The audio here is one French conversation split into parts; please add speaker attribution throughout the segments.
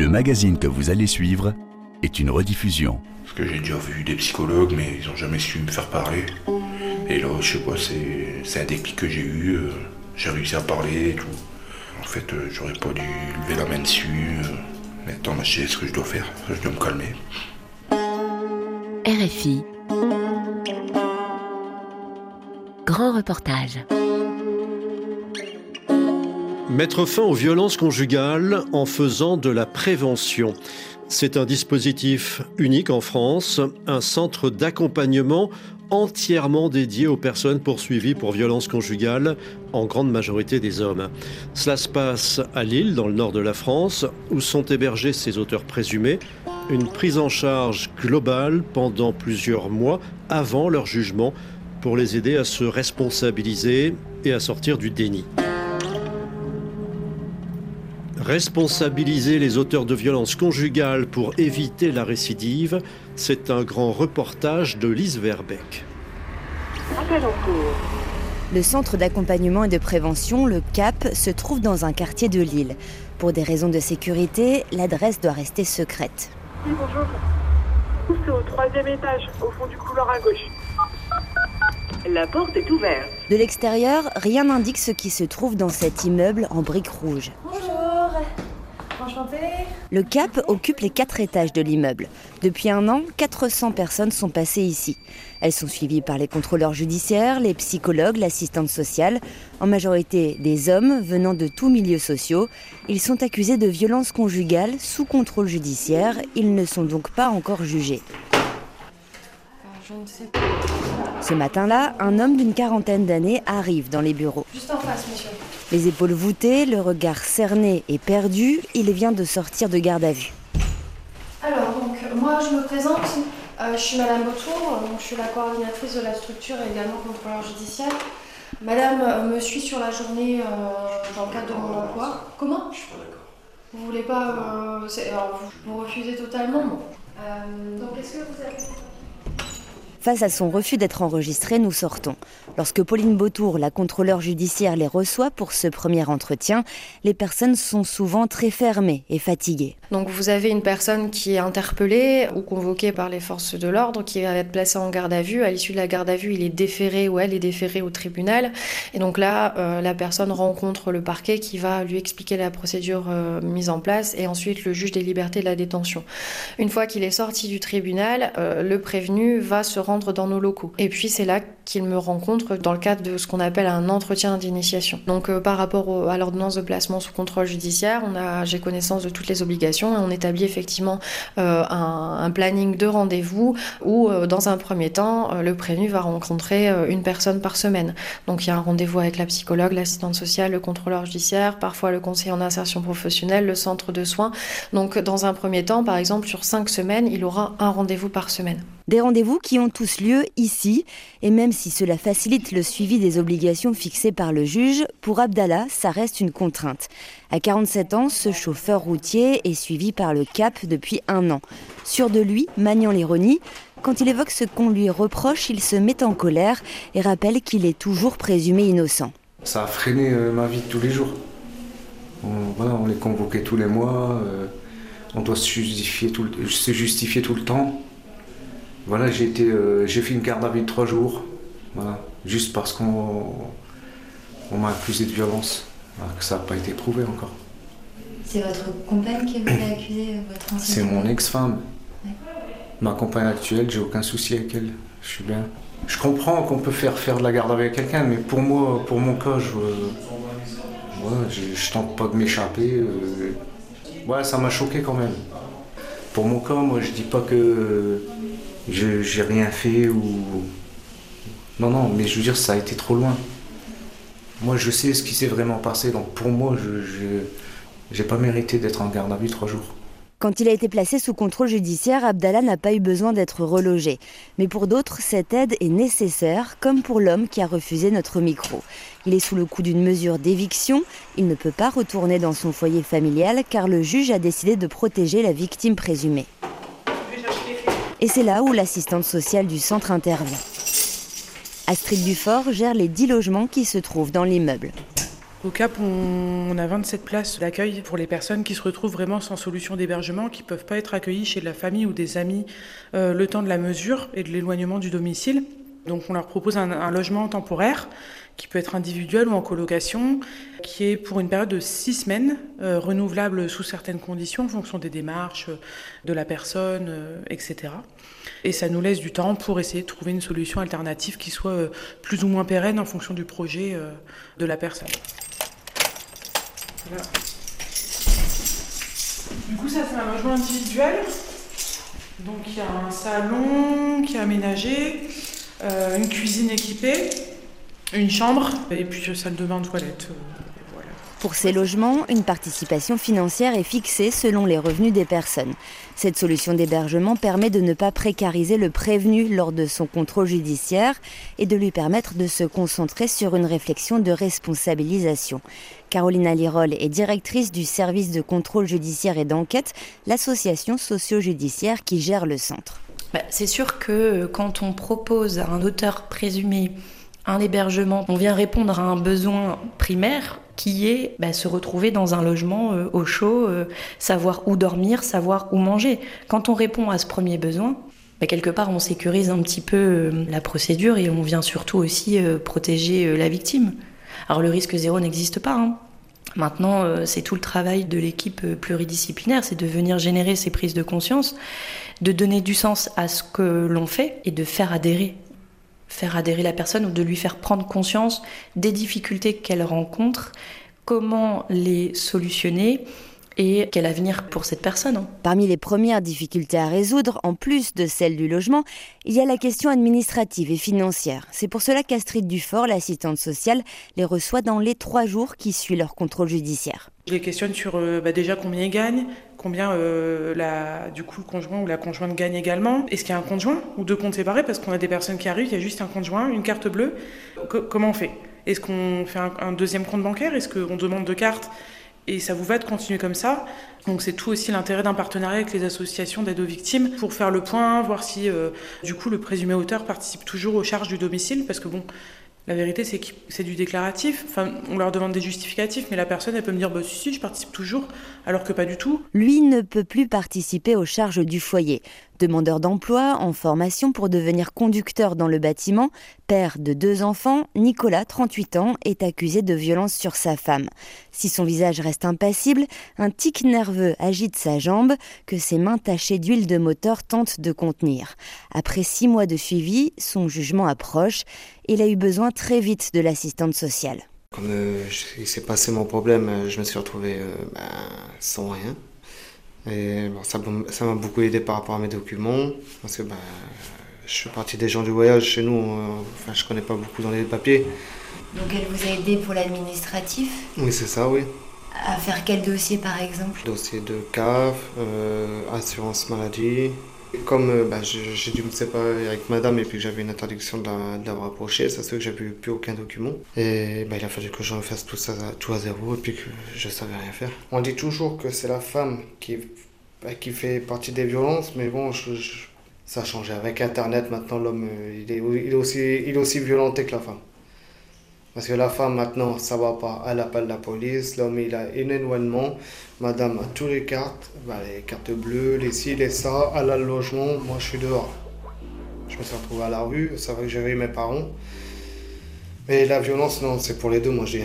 Speaker 1: Le magazine que vous allez suivre est une rediffusion.
Speaker 2: Parce que j'ai déjà vu des psychologues, mais ils n'ont jamais su me faire parler. Et là, je sais pas, c'est, c'est un déclic que j'ai eu. euh, j'ai réussi à parler et tout. En fait, euh, j'aurais pas dû lever la main dessus. euh. Maintenant, je sais ce que je dois faire. Je dois me calmer.
Speaker 3: RFI. Grand reportage.
Speaker 4: Mettre fin aux violences conjugales en faisant de la prévention. C'est un dispositif unique en France, un centre d'accompagnement entièrement dédié aux personnes poursuivies pour violences conjugales, en grande majorité des hommes. Cela se passe à Lille, dans le nord de la France, où sont hébergés ces auteurs présumés. Une prise en charge globale pendant plusieurs mois avant leur jugement pour les aider à se responsabiliser et à sortir du déni. Responsabiliser les auteurs de violences conjugales pour éviter la récidive, c'est un grand reportage de Lise Verbeck.
Speaker 5: Le centre d'accompagnement et de prévention, le CAP, se trouve dans un quartier de Lille. Pour des raisons de sécurité, l'adresse doit rester secrète.
Speaker 6: Oui, bonjour. C'est au troisième étage, au fond du couloir à gauche. La porte est ouverte.
Speaker 5: De l'extérieur, rien n'indique ce qui se trouve dans cet immeuble en briques rouges.
Speaker 7: Bonjour.
Speaker 5: Le CAP occupe les quatre étages de l'immeuble. Depuis un an, 400 personnes sont passées ici. Elles sont suivies par les contrôleurs judiciaires, les psychologues, l'assistante sociale, en majorité des hommes venant de tous milieux sociaux. Ils sont accusés de violences conjugales sous contrôle judiciaire. Ils ne sont donc pas encore jugés.
Speaker 7: Je ne sais pas.
Speaker 5: Ce matin-là, un homme d'une quarantaine d'années arrive dans les bureaux.
Speaker 7: Juste en face, monsieur.
Speaker 5: Les épaules voûtées, le regard cerné et perdu, il vient de sortir de garde à vue.
Speaker 7: Alors, donc, moi, je me présente. Euh, je suis Madame Beautour, donc je suis la coordinatrice de la structure et également contrôleur judiciaire. Madame euh, me suit sur la journée euh, dans le cadre de mon emploi. Comment? Je suis pas d'accord. Vous voulez pas. euh, alors, vous, vous refusez totalement? Bon. Euh, Donc, est-ce que vous avez.
Speaker 5: Face à son refus d'être enregistré, nous sortons. Lorsque Pauline Beautour, la contrôleur judiciaire, les reçoit pour ce premier entretien, les personnes sont souvent très fermées et fatiguées.
Speaker 7: Donc vous avez une personne qui est interpellée ou convoquée par les forces de l'ordre qui va être placée en garde à vue. À l'issue de la garde à vue, il est déféré ou elle est déférée au tribunal. Et donc là, euh, la personne rencontre le parquet qui va lui expliquer la procédure euh, mise en place et ensuite le juge des libertés de la détention. Une fois qu'il est sorti du tribunal, euh, le prévenu va se rendre dans nos locaux. Et puis c'est là qu'il me rencontre dans le cadre de ce qu'on appelle un entretien d'initiation. Donc euh, par rapport au- à l'ordonnance de placement sous contrôle judiciaire, j'ai connaissance de toutes les obligations et on établit effectivement euh, un, planning de rendez-vous où euh, dans un premier temps, le prévenu va rencontrer une personne par semaine. Donc il y a un rendez-vous avec la psychologue, l'assistante sociale, le contrôleur judiciaire, parfois le conseiller en insertion professionnelle, le centre de soins. Donc dans un premier temps, par exemple, sur cinq semaines, il aura un rendez-vous par semaine.
Speaker 5: Des rendez-vous qui ont tous lieu ici, et même si cela facilite le suivi des obligations fixées par le juge, pour Abdallah, ça reste une contrainte. À 47 ans, ce chauffeur routier est suivi par le CAP depuis un an. Sûr de lui, maniant l'ironie, quand il évoque ce qu'on lui reproche, il se met en colère et rappelle qu'il est toujours présumé innocent.
Speaker 8: Ça a freiné euh, ma vie de tous les jours. On, voilà, on est convoqué tous les mois, euh, on doit se justifier tout le temps. Voilà, j'ai été, euh, j'ai fait une garde à vue de trois jours, voilà, juste parce qu'on on m'a accusé de violence, alors que ça n'a pas été prouvé encore.
Speaker 9: C'est votre compagne qui vous a accusé, votre ancienne
Speaker 8: C'est mon ex-femme. Ma compagne actuelle, j'ai aucun souci avec elle. Je suis bien. Je comprends qu'on peut faire faire de la garde avec quelqu'un, mais pour moi, pour mon cas, je, ouais, je, je tente pas de m'échapper. euh. Ouais, ça m'a choqué quand même. Pour mon cas, moi, je dis pas que j'ai rien fait ou. Non, non, mais je veux dire, ça a été trop loin. Moi, je sais ce qui s'est vraiment passé, donc pour moi, je j'ai pas mérité d'être en garde à vue trois jours.
Speaker 5: Quand il a été placé sous contrôle judiciaire, Abdallah n'a pas eu besoin d'être relogé. Mais pour d'autres, cette aide est nécessaire, comme pour l'homme qui a refusé notre micro. Il est sous le coup d'une mesure d'éviction. Il ne peut pas retourner dans son foyer familial car le juge a décidé de protéger la victime présumée. Et c'est là où l'assistante sociale du centre intervient. Astrid Dufort gère les 10 logements qui se trouvent dans l'immeuble.
Speaker 10: Au CAP, on a 27 places d'accueil pour les personnes qui se retrouvent vraiment sans solution d'hébergement, qui ne peuvent pas être accueillies chez la famille ou des amis euh, le temps de la mesure et de l'éloignement du domicile. Donc on leur propose un, logement temporaire qui peut être individuel ou en colocation, qui est pour une période de six semaines, euh, renouvelable sous certaines conditions en fonction des démarches de la personne, etc. Et ça nous laisse du temps pour essayer de trouver une solution alternative qui soit plus ou moins pérenne en fonction du projet de la personne. Du coup, ça c'est un logement individuel. Donc il y a un salon qui est aménagé, euh, une cuisine équipée, une chambre et puis une salle de bain, toilette. Euh,
Speaker 5: Pour ces logements, une participation financière est fixée selon les revenus des personnes. Cette solution d'hébergement permet de ne pas précariser le prévenu lors de son contrôle judiciaire et de lui permettre de se concentrer sur une réflexion de responsabilisation. Carolina Lirol est directrice du service de contrôle judiciaire et d'enquête, l'association socio-judiciaire qui gère le centre.
Speaker 11: Bah, c'est sûr que quand on propose à un auteur présumé un hébergement, on vient répondre à un besoin primaire qui est bah, se retrouver dans un logement euh, au chaud, euh, savoir où dormir, savoir où manger. Quand on répond à ce premier besoin, bah, quelque part on sécurise un petit peu euh, la procédure et on vient surtout aussi protéger la victime. Alors le risque zéro n'existe pas. Hein. Maintenant, c'est tout le travail de l'équipe pluridisciplinaire, c'est de venir générer ces prises de conscience, de donner du sens à ce que l'on fait et de faire adhérer faire adhérer la personne ou de lui faire prendre conscience des difficultés qu'elle rencontre, comment les solutionner et quel avenir pour cette personne.
Speaker 5: Parmi les premières difficultés à résoudre, en plus de celle du logement, il y a la question administrative et financière. C'est pour cela qu'Astrid Dufort, l'assistante sociale, les reçoit dans les trois jours qui suivent leur contrôle judiciaire.
Speaker 10: Je les questionne sur euh, bah, déjà combien ils gagnent, combien euh, la, du coup le conjoint ou la conjointe gagne également. Est-ce qu'il y a un conjoint ou deux comptes séparés? Parce qu'on a des personnes qui arrivent, il y a juste un conjoint, une carte bleue. comment on fait? Est-ce qu'on fait un, deuxième compte bancaire? Est-ce qu'on demande deux cartes et ça vous va de continuer comme ça? Donc c'est tout aussi l'intérêt d'un partenariat avec les associations d'aide aux victimes pour faire le point, voir si euh, du coup le présumé auteur participe toujours aux charges du domicile, parce que bon, la vérité, c'est que c'est du déclaratif. Enfin, on leur demande des justificatifs, mais la personne, elle peut me dire bah, si, si, je participe toujours, alors que pas du tout.
Speaker 5: Lui ne peut plus participer aux charges du foyer. Demandeur d'emploi, en formation pour devenir conducteur dans le bâtiment, père de deux enfants, Nicolas, 38 ans, est accusé de violence sur sa femme. Si son visage reste impassible, un tic nerveux agite sa jambe que ses mains tachées d'huile de moteur tentent de contenir. Après six mois de suivi, son jugement approche. Il a eu besoin très vite de l'assistante sociale.
Speaker 12: Quand euh, s'est passé mon problème, euh, je me suis retrouvé euh, ben, sans rien. Et bon, ça m'a beaucoup aidé par rapport à mes documents, parce que ben, je suis parti des gens du voyage chez nous, euh, enfin je connais pas beaucoup dans les papiers.
Speaker 9: Donc elle vous a aidé pour l'administratif?
Speaker 12: Oui, c'est ça, oui.
Speaker 9: À faire quel dossier par exemple?
Speaker 12: Dossier de CAF, euh, assurance maladie, comme euh, bah, j'ai dû me séparer avec madame et puis que j'avais une interdiction de la, rapprocher, ça se fait que j'avais plus aucun document. Et bah, il a fallu que je refasse tout ça tout à zéro et puis que je savais rien faire. On dit toujours que c'est la femme qui, bah, fait partie des violences, mais bon, ça a changé. Avec Internet, maintenant, l'homme, euh, il il est aussi violenté que la femme. Parce que la femme, maintenant, ça va pas. Elle appelle la police. L'homme, il a énormément. Madame a toutes les cartes. Bah, les cartes bleues, les ci, les ça. Elle a le logement. Moi, je suis dehors. Je me suis retrouvé à la rue. C'est vrai que j'avais mes parents. Mais la violence, non, c'est pour les deux, moi, je dis.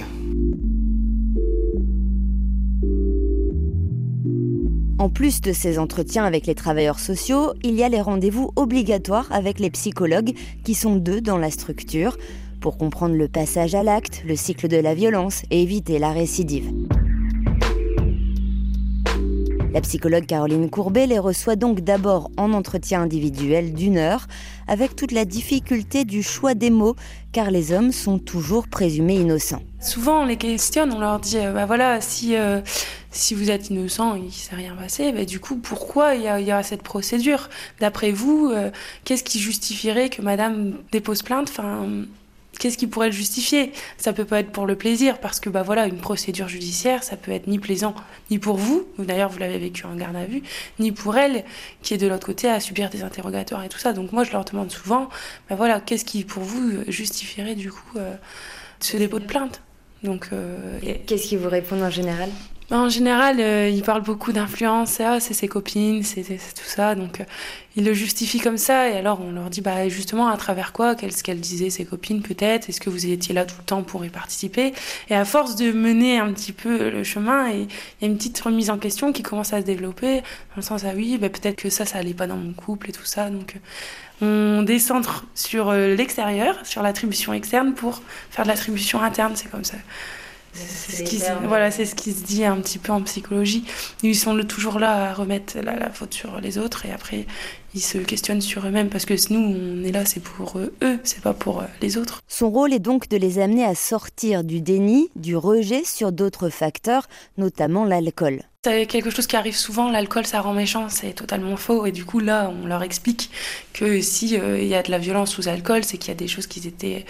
Speaker 5: En plus de ces entretiens avec les travailleurs sociaux, il y a les rendez-vous obligatoires avec les psychologues, qui sont deux dans la structure pour comprendre le passage à l'acte, le cycle de la violence et éviter la récidive. La psychologue Caroline Courbet les reçoit donc d'abord en entretien individuel d'une heure, avec toute la difficulté du choix des mots, car les hommes sont toujours présumés innocents.
Speaker 13: Souvent on les questionne, on leur dit, euh, bah voilà, si, euh, si vous êtes innocent, il ne s'est rien passé, bah du coup pourquoi il y, a, cette procédure? D'après vous, euh, qu'est-ce qui justifierait que madame dépose plainte? Qu'est-ce qui pourrait le justifier? Ça peut pas être pour le plaisir, parce que bah voilà, une procédure judiciaire, ça peut être ni plaisant, ni pour vous, d'ailleurs vous l'avez vécu en garde à vue, ni pour elle, qui est de l'autre côté à subir des interrogatoires et tout ça. Donc moi je leur demande souvent, bah voilà, qu'est-ce qui pour vous justifierait du coup euh, ce dépôt de plainte? Donc, euh,
Speaker 5: Qu'est-ce qu'ils vous répondent en général?
Speaker 13: En général, euh, il parle beaucoup d'influence, ah, c'est ses copines, c'est tout ça. Donc, euh, il le justifie comme ça. Et alors, on leur dit, bah, justement, à travers quoi Qu'est-ce qu'elle disait, ses copines, peut-être Est-ce que vous étiez là tout le temps pour y participer Et à force de mener un petit peu le chemin, il y a une petite remise en question qui commence à se développer. Dans le sens, ah oui, bah, peut-être que ça, ça allait pas dans mon couple et tout ça. Donc, euh, on décentre sur l'extérieur, sur l'attribution externe pour faire de l'attribution interne. C'est comme ça. C'est ce qui, voilà, c'est ce qui se dit un petit peu en psychologie. Ils sont toujours là à remettre la, la faute sur les autres et après ils se questionnent sur eux-mêmes parce que nous, on est là, c'est pour eux, c'est pas pour euh, les autres.
Speaker 5: Son rôle est donc de les amener à sortir du déni, du rejet sur d'autres facteurs, notamment l'alcool.
Speaker 13: C'est quelque chose qui arrive souvent, l'alcool ça rend méchant, c'est totalement faux. Et du coup là, on leur explique que si euh, il y a de la violence sous alcool, c'est qu'il y a des choses qui étaient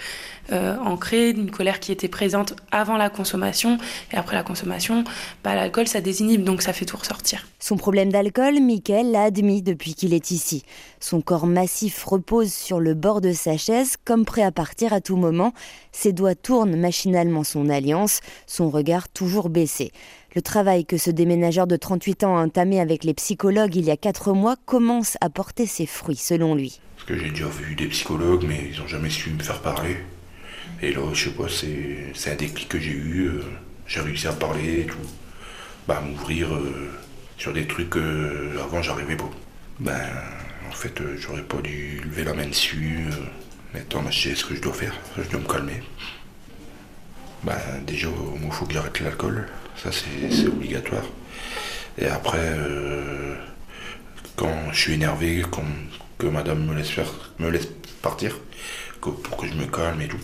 Speaker 13: euh, ancrées, une colère qui était présente avant la consommation et après la consommation, bah, l'alcool ça désinhibe, donc ça fait tout ressortir.
Speaker 5: Son problème d'alcool, Michael l'a admis depuis qu'il est ici. Son corps massif repose sur le bord de sa chaise, comme prêt à partir à tout moment. Ses doigts tournent machinalement son alliance, son regard toujours baissé. Le travail que ce déménageur de 38 ans a entamé avec les psychologues il y a 4 mois commence à porter ses fruits, selon lui.
Speaker 2: Parce que j'ai déjà vu des psychologues, mais ils n'ont jamais su me faire parler. Et là, je sais pas, c'est un déclic que j'ai eu. Euh, j'ai réussi à parler et tout. Bah, m'ouvrir euh, sur des trucs que avant j'arrivais pas. Ben, en fait, euh, j'aurais pas dû lever la main dessus. maintenant, je sais ce que je dois faire. Je dois me calmer. Ben, déjà, il faut que j'arrête l'alcool. Ça, c'est obligatoire. Et après, euh, quand je suis énervé, que madame me laisse, faire, me laisse partir, pour que je me calme et tout.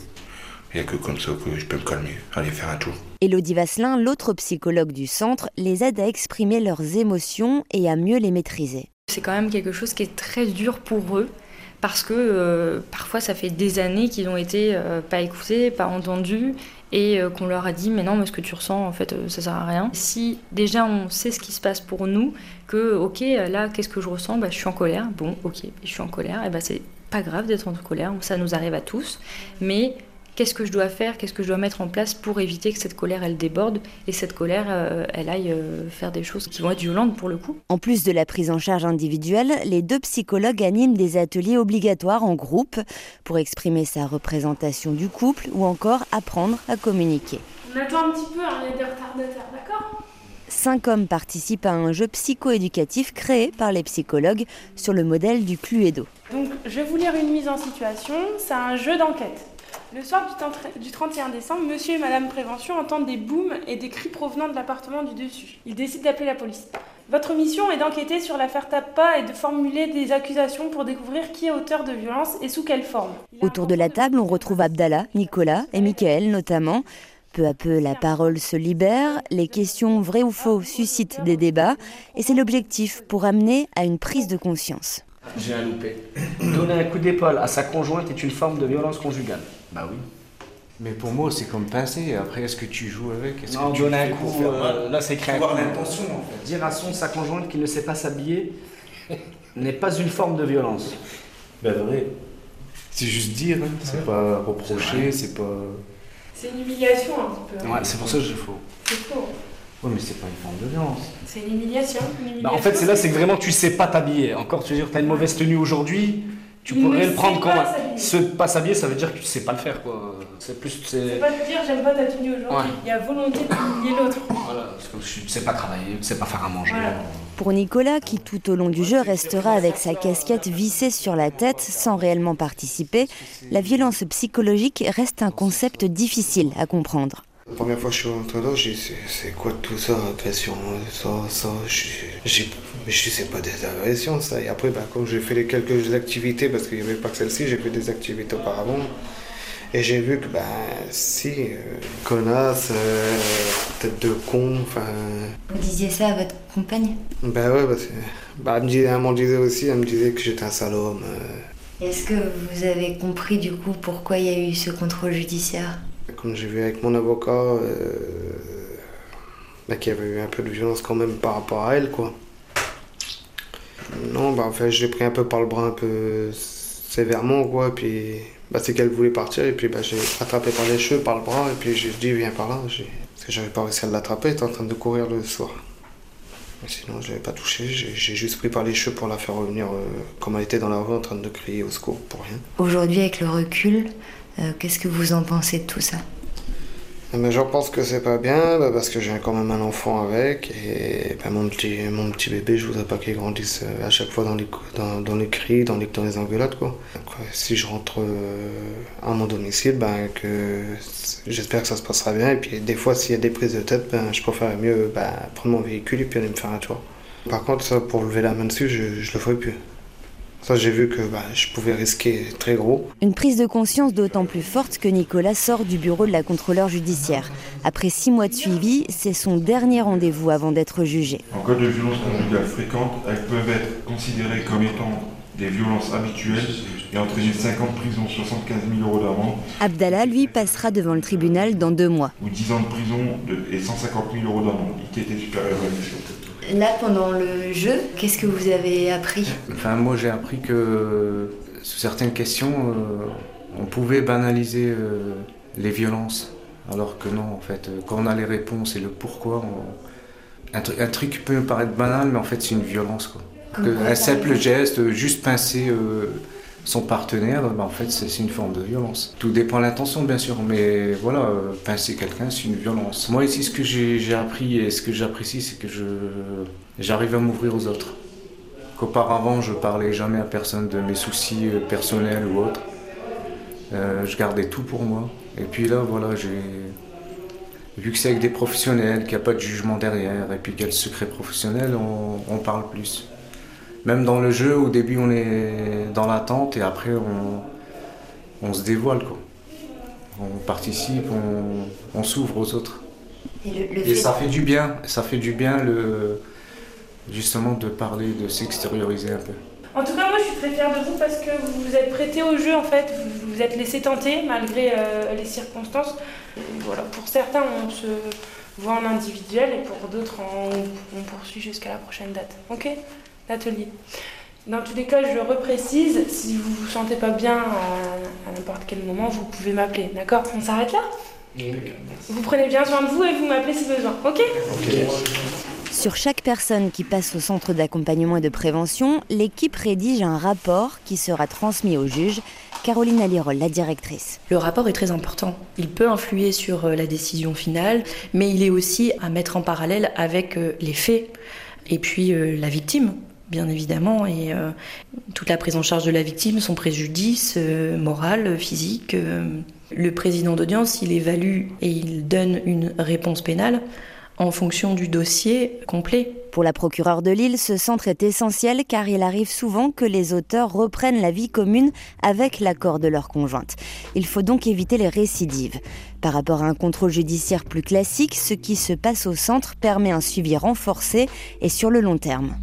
Speaker 2: Il n'y a que comme ça que je peux me calmer, aller faire un tour.
Speaker 5: Elodie Vasselin, l'autre psychologue du centre, les aide à exprimer leurs émotions et à mieux les maîtriser.
Speaker 11: C'est quand même quelque chose qui est très dur pour eux parce que euh, parfois ça fait des années qu'ils ont été euh, pas écoutés, pas entendus et euh, qu'on leur a dit mais non mais ce que tu ressens en fait ça sert à rien. Si déjà on sait ce qui se passe pour nous, que ok là qu'est-ce que je ressens, bah, je suis en colère, bon ok je suis en colère, et bah c'est pas grave d'être en colère, ça nous arrive à tous, mais qu'est-ce que je dois faire, qu'est-ce que je dois mettre en place pour éviter que cette colère elle déborde et cette colère euh, elle aille euh, faire des choses qui vont être violentes pour le coup.
Speaker 5: En plus de la prise en charge individuelle, les deux psychologues animent des ateliers obligatoires en groupe pour exprimer sa représentation du couple ou encore apprendre à communiquer.
Speaker 13: On attend un petit peu, hein, il y a des retardataires, d'accord?
Speaker 5: Cinq hommes participent à un jeu psychoéducatif créé par les psychologues sur le modèle du Cluedo.
Speaker 13: Donc je vais vous lire une mise en situation, c'est un jeu d'enquête. Le soir du 31 décembre, monsieur et madame Prévention entendent des booms et des cris provenant de l'appartement du dessus. Ils décident d'appeler la police. Votre mission est d'enquêter sur l'affaire Tappa et de formuler des accusations pour découvrir qui est auteur de violence et sous quelle forme.
Speaker 5: Autour de la table, on retrouve Abdallah, Nicolas et Michael notamment. Peu à peu, la parole se libère, les questions vraies ou faux suscitent des débats, et c'est l'objectif pour amener à une prise de conscience.
Speaker 14: J'ai un loupé. Donner un coup d'épaule à sa conjointe est une forme de violence conjugale.
Speaker 8: Bah oui. Mais pour moi, c'est comme pincer. Après, est-ce que tu joues avec? Est
Speaker 14: Non,
Speaker 8: que tu
Speaker 14: donner un coup. Euh, là, c'est créer
Speaker 8: l'intention, en fait.
Speaker 14: Dire à son sa conjointe qu'il ne sait pas s'habiller n'est pas une forme de violence.
Speaker 8: Ben vrai. C'est juste dire, hein. c'est pas reprocher, c'est pas.
Speaker 13: C'est une humiliation un petit peu.
Speaker 14: Ouais, c'est pour ça que je faux.
Speaker 13: C'est faux.
Speaker 8: Oui, mais c'est pas une forme de violence.
Speaker 13: C'est une humiliation.
Speaker 14: Bah, en fait, c'est là, c'est que vraiment tu sais pas t'habiller. Encore, tu veux dire, t'as une mauvaise tenue aujourd'hui, tu pourrais le prendre comme. Se pas s'habiller, ça veut dire que tu sais pas le faire, quoi. C'est plus.
Speaker 13: C'est pas te dire j'aime pas ta tenue aujourd'hui. Il y a volonté d'humilier l'autre.
Speaker 14: Voilà, parce que tu sais pas travailler, tu sais pas faire à manger.
Speaker 5: Pour Nicolas, qui tout au long du jeu restera avec sa casquette vissée sur la tête sans réellement participer, la violence psychologique reste un concept difficile à comprendre.
Speaker 12: La première fois que je suis là, j'ai dit c'est quoi tout ça, agression, ça, ça, je mais je sais pas des agressions ça. Et après, bah, comme j'ai fait les quelques activités, parce qu'il n'y avait pas que celle-ci, j'ai fait des activités auparavant. Et j'ai vu que, bah, si, euh, connasse, euh, tête de con, enfin.
Speaker 9: Vous disiez ça à votre compagne?
Speaker 12: Bah ouais, parce que. Bah, elle, me disait, elle m'en disait aussi, elle me disait que j'étais un sale homme.
Speaker 9: Euh. Est-ce que vous avez compris du coup pourquoi il y a eu ce contrôle judiciaire?
Speaker 12: Comme j'ai vu avec mon avocat, bah, qu'il y avait eu un peu de violence quand même par rapport à elle, quoi. Non, bah en fait, j'ai pris un peu par le bras un peu sévèrement, quoi, puis Bah, c'est qu'elle voulait partir et puis bah, j'ai attrapé par les cheveux, par le bras et puis j'ai dit viens par là. Parce que j'avais pas réussi à l'attraper, elle était en train de courir le soir. Sinon, je l'avais pas touché, j'ai juste pris par les cheveux pour la faire revenir euh, comme elle était dans la rue en train de crier au secours pour rien.
Speaker 9: Aujourd'hui, avec le recul, euh, qu'est-ce que vous en pensez de tout ça?
Speaker 12: Mais j'en pense que c'est pas bien bah, parce que j'ai quand même un enfant avec et bah, mon, petit, mon petit bébé, je voudrais pas qu'il grandisse euh, à chaque fois dans les, dans, dans les cris, dans les, dans les engueulades. Quoi. si je rentre euh, à mon domicile, que j'espère que ça se passera bien. Et puis des fois, s'il y a des prises de tête, ben, je préfère mieux prendre mon véhicule et puis aller me faire un tour. Par contre, pour lever la main dessus, je, je le ferai plus. Ça, j'ai vu que bah, je pouvais risquer très gros.
Speaker 5: Une prise de conscience d'autant plus forte que Nicolas sort du bureau de la contrôleur judiciaire. Après six mois de suivi, c'est son dernier rendez-vous avant d'être jugé.
Speaker 2: En cas de violence conjugale fréquente, elles peuvent être considérées comme étant des violences habituelles et entraîner 50 prisons, 75 000 euros d'amende.
Speaker 5: Abdallah, lui, passera devant le tribunal dans deux mois.
Speaker 2: Ou 10 ans de prison et 150 000 euros d'amende, qui était supérieur à l'émission.
Speaker 9: Là, pendant le jeu, qu'est-ce que vous avez appris
Speaker 8: Enfin, moi, j'ai appris que sur certaines questions, euh, on pouvait banaliser euh, les violences, alors que non, en fait, euh, quand on a les réponses et le pourquoi, un, truc peut paraître banal, mais en fait, c'est une violence. Quoi. un simple geste, juste pincer son partenaire, bah, en fait, c'est une forme de violence. Tout dépend de l'intention, bien sûr, mais voilà, euh, pincer quelqu'un, c'est une violence. Moi, ici, ce que j'ai appris et ce que j'apprécie, c'est que j'arrive à m'ouvrir aux autres. Qu'auparavant, je parlais jamais à personne de mes soucis euh, personnels ou autres. Euh, je gardais tout pour moi. Et puis là, voilà, vu que c'est avec des professionnels, qu'il n'y a pas de jugement derrière, et puis qu'il y a le secret professionnel, on parle plus. Même dans le jeu, au début, on est dans l'attente et après, on, se dévoile. Quoi. On participe, on, s'ouvre aux autres. Et, ça fait du bien, ça fait du bien le, justement de parler, de s'extérioriser un peu.
Speaker 13: En tout cas, moi je suis très fière de vous parce que vous vous êtes prêté au jeu en fait, vous vous êtes laissé tenter malgré euh, les circonstances. voilà, pour certains, on se voit en individuel et pour d'autres, on, on poursuit jusqu'à la prochaine date. Ok? L'atelier. Dans tous les cas, je reprécise, si vous vous sentez pas bien à, n'importe quel moment, vous pouvez m'appeler, d'accord? On s'arrête là? Vous prenez bien soin de vous et vous m'appelez si besoin, ok,
Speaker 5: Sur chaque personne qui passe au centre d'accompagnement et de prévention, l'équipe rédige un rapport qui sera transmis au juge. Caroline Alirol, la directrice.
Speaker 11: Le rapport est très important. Il peut influer sur euh, la décision finale, mais il est aussi à mettre en parallèle avec euh, les faits et puis euh, la victime bien évidemment, et euh, toute la prise en charge de la victime, son préjudice euh, moral, physique. Euh. le président d'audience, il évalue et il donne une réponse pénale en fonction du dossier complet.
Speaker 5: Pour la procureure de Lille, ce centre est essentiel car il arrive souvent que les auteurs reprennent la vie commune avec l'accord de leur conjointe. Il faut donc éviter les récidives. Par rapport à un contrôle judiciaire plus classique, ce qui se passe au centre permet un suivi renforcé et sur le long terme.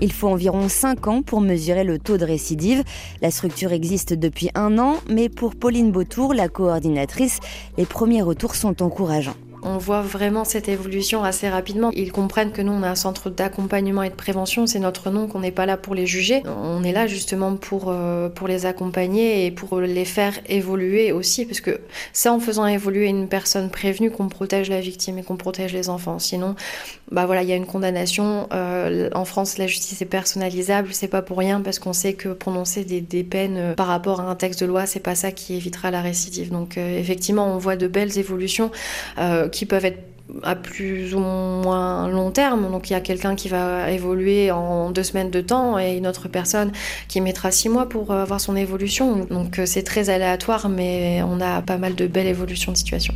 Speaker 5: Il faut environ 5 ans pour mesurer le taux de récidive. La structure existe depuis un an, mais pour Pauline Beautour, la coordinatrice, les premiers retours sont encourageants.
Speaker 7: On voit vraiment cette évolution assez rapidement. Ils comprennent que nous, on a un centre d'accompagnement et de prévention, c'est notre nom, qu'on n'est pas là pour les juger. On est là justement pour, euh, pour les accompagner et pour les faire évoluer aussi, parce que c'est en faisant évoluer une personne prévenue qu'on protège la victime et qu'on protège les enfants. Sinon, bah voilà, il y a une condamnation. Euh, en France, la justice est personnalisable, c'est pas pour rien, parce qu'on sait que prononcer des, peines euh, par rapport à un texte de loi, c'est pas ça qui évitera la récidive. Donc effectivement, on voit de belles évolutions qui peuvent être à plus ou moins long terme. Donc il y a quelqu'un qui va évoluer en deux semaines de temps et une autre personne qui mettra six mois pour euh, son évolution. Donc euh, c'est très aléatoire, mais on a pas mal de belles évolutions de situation.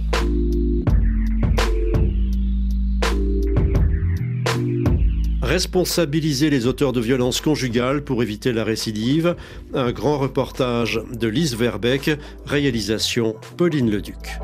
Speaker 4: Responsabiliser les auteurs de violences conjugales pour éviter la récidive. Un grand reportage de Lise Verbeck, réalisation Pauline Leduc.